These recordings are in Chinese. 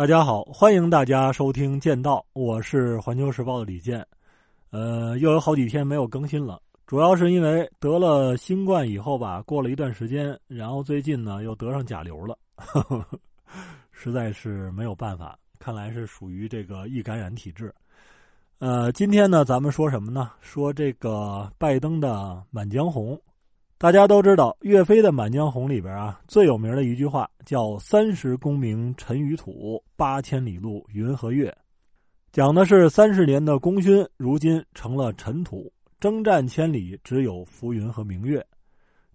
大家好，欢迎大家收听《剑道》，我是环球时报的李健。呃，又有好几天没有更新了，主要是因为得了新冠以后吧，过了一段时间，然后最近呢又得上甲流了呵呵，实在是没有办法，看来是属于这个易感染体质。呃，今天呢，咱们说什么呢？说这个拜登的《满江红》。大家都知道，岳飞的《满江红》里边啊，最有名的一句话叫“三十功名尘与土，八千里路云和月”，讲的是三十年的功勋如今成了尘土，征战千里只有浮云和明月。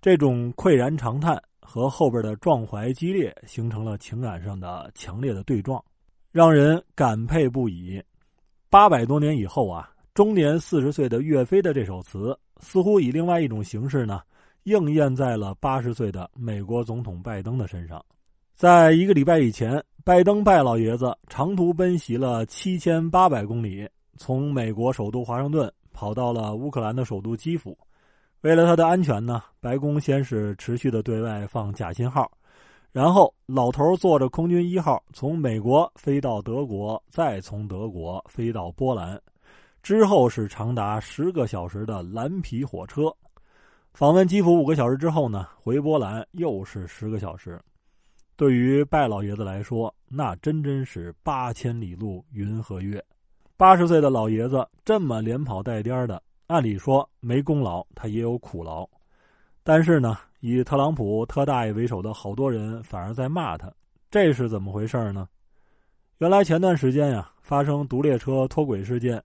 这种喟然长叹和后边的壮怀激烈，形成了情感上的强烈的对撞，让人感佩不已。八百多年以后啊，终年四十岁的岳飞的这首词，似乎以另外一种形式呢。应验在了八十岁的美国总统拜登的身上。在一个礼拜以前，拜登拜老爷子长途奔袭了七千八百公里，从美国首都华盛顿跑到了乌克兰的首都基辅。为了他的安全呢，白宫先是持续的对外放假信号，然后老头坐着空军一号从美国飞到德国，再从德国飞到波兰，之后是长达十个小时的蓝皮火车。访问基辅五个小时之后呢，回波兰又是十个小时。对于拜老爷子来说，那真真是八千里路云和月。八十岁的老爷子这么连跑带颠的，按理说没功劳，他也有苦劳。但是呢，以特朗普特大爷为首的好多人反而在骂他，这是怎么回事呢？原来前段时间呀，发生毒列车脱轨事件。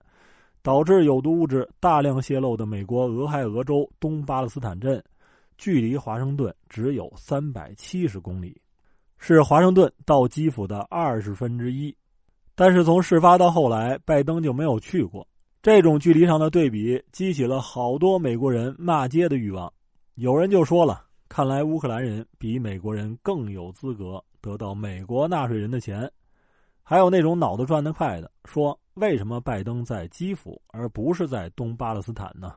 导致有毒物质大量泄漏的美国俄亥俄州东巴勒斯坦镇，距离华盛顿只有三百七十公里，是华盛顿到基辅的二十分之一。但是从事发到后来，拜登就没有去过。这种距离上的对比，激起了好多美国人骂街的欲望。有人就说了：“看来乌克兰人比美国人更有资格得到美国纳税人的钱。”还有那种脑子转得快的说：“为什么拜登在基辅而不是在东巴勒斯坦呢？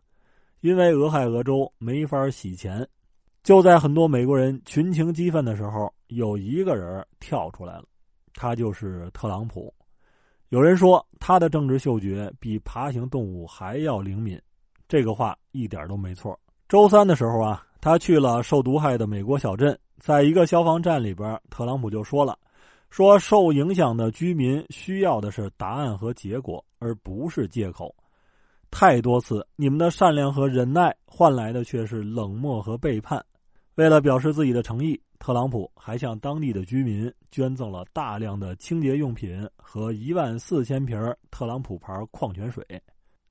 因为俄亥俄州没法洗钱。”就在很多美国人群情激愤的时候，有一个人跳出来了，他就是特朗普。有人说他的政治嗅觉比爬行动物还要灵敏，这个话一点都没错。周三的时候啊，他去了受毒害的美国小镇，在一个消防站里边，特朗普就说了。说受影响的居民需要的是答案和结果，而不是借口。太多次，你们的善良和忍耐换来的却是冷漠和背叛。为了表示自己的诚意，特朗普还向当地的居民捐赠了大量的清洁用品和一万四千瓶特朗普牌矿泉水。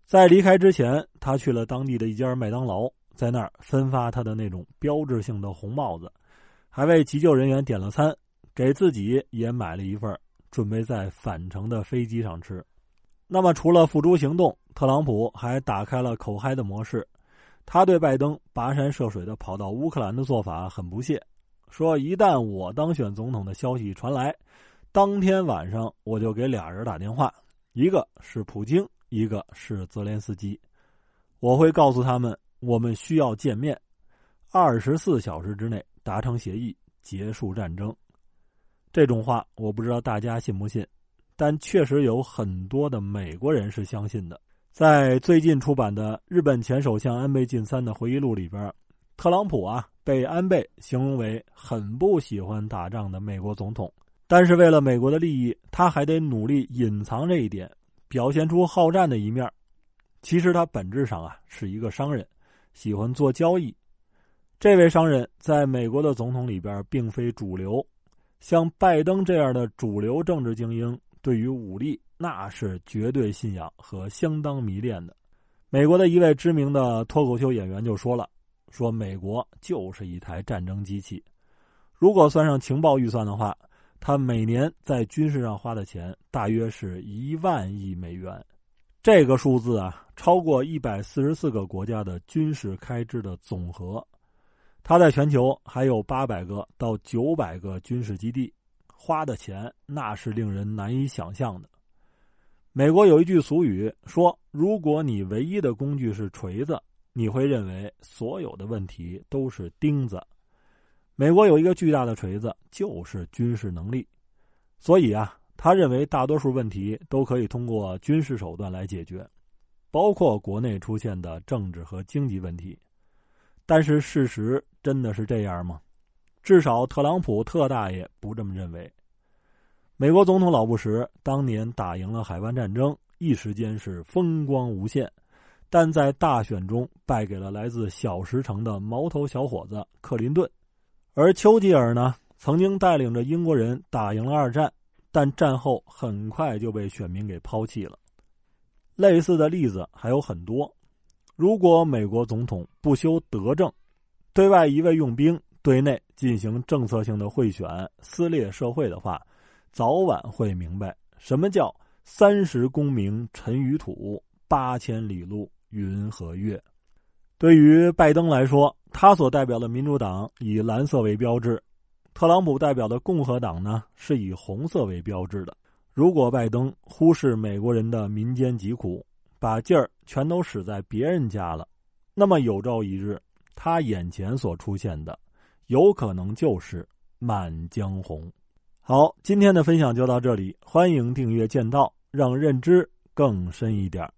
在离开之前，他去了当地的一家麦当劳，在那儿分发他的那种标志性的红帽子，还为急救人员点了餐。给自己也买了一份，准备在返程的飞机上吃。那么，除了付诸行动，特朗普还打开了口嗨的模式。他对拜登跋山涉水的跑到乌克兰的做法很不屑，说：“一旦我当选总统的消息传来，当天晚上我就给俩人打电话，一个是普京，一个是泽连斯基。我会告诉他们，我们需要见面，二十四小时之内达成协议，结束战争。”这种话我不知道大家信不信，但确实有很多的美国人是相信的。在最近出版的日本前首相安倍晋三的回忆录里边，特朗普啊被安倍形容为很不喜欢打仗的美国总统，但是为了美国的利益，他还得努力隐藏这一点，表现出好战的一面。其实他本质上啊是一个商人，喜欢做交易。这位商人在美国的总统里边并非主流。像拜登这样的主流政治精英，对于武力那是绝对信仰和相当迷恋的。美国的一位知名的脱口秀演员就说了：“说美国就是一台战争机器，如果算上情报预算的话，他每年在军事上花的钱大约是一万亿美元。这个数字啊，超过一百四十四个国家的军事开支的总和。”他在全球还有八百个到九百个军事基地，花的钱那是令人难以想象的。美国有一句俗语说：“如果你唯一的工具是锤子，你会认为所有的问题都是钉子。”美国有一个巨大的锤子，就是军事能力。所以啊，他认为大多数问题都可以通过军事手段来解决，包括国内出现的政治和经济问题。但是事实真的是这样吗？至少特朗普特大爷不这么认为。美国总统老布什当年打赢了海湾战争，一时间是风光无限，但在大选中败给了来自小石城的毛头小伙子克林顿。而丘吉尔呢，曾经带领着英国人打赢了二战，但战后很快就被选民给抛弃了。类似的例子还有很多。如果美国总统不修德政，对外一味用兵，对内进行政策性的贿选，撕裂社会的话，早晚会明白什么叫“三十功名尘与土，八千里路云和月”。对于拜登来说，他所代表的民主党以蓝色为标志，特朗普代表的共和党呢是以红色为标志的。如果拜登忽视美国人的民间疾苦，把劲儿全都使在别人家了，那么有朝一日，他眼前所出现的，有可能就是《满江红》。好，今天的分享就到这里，欢迎订阅《剑道》，让认知更深一点。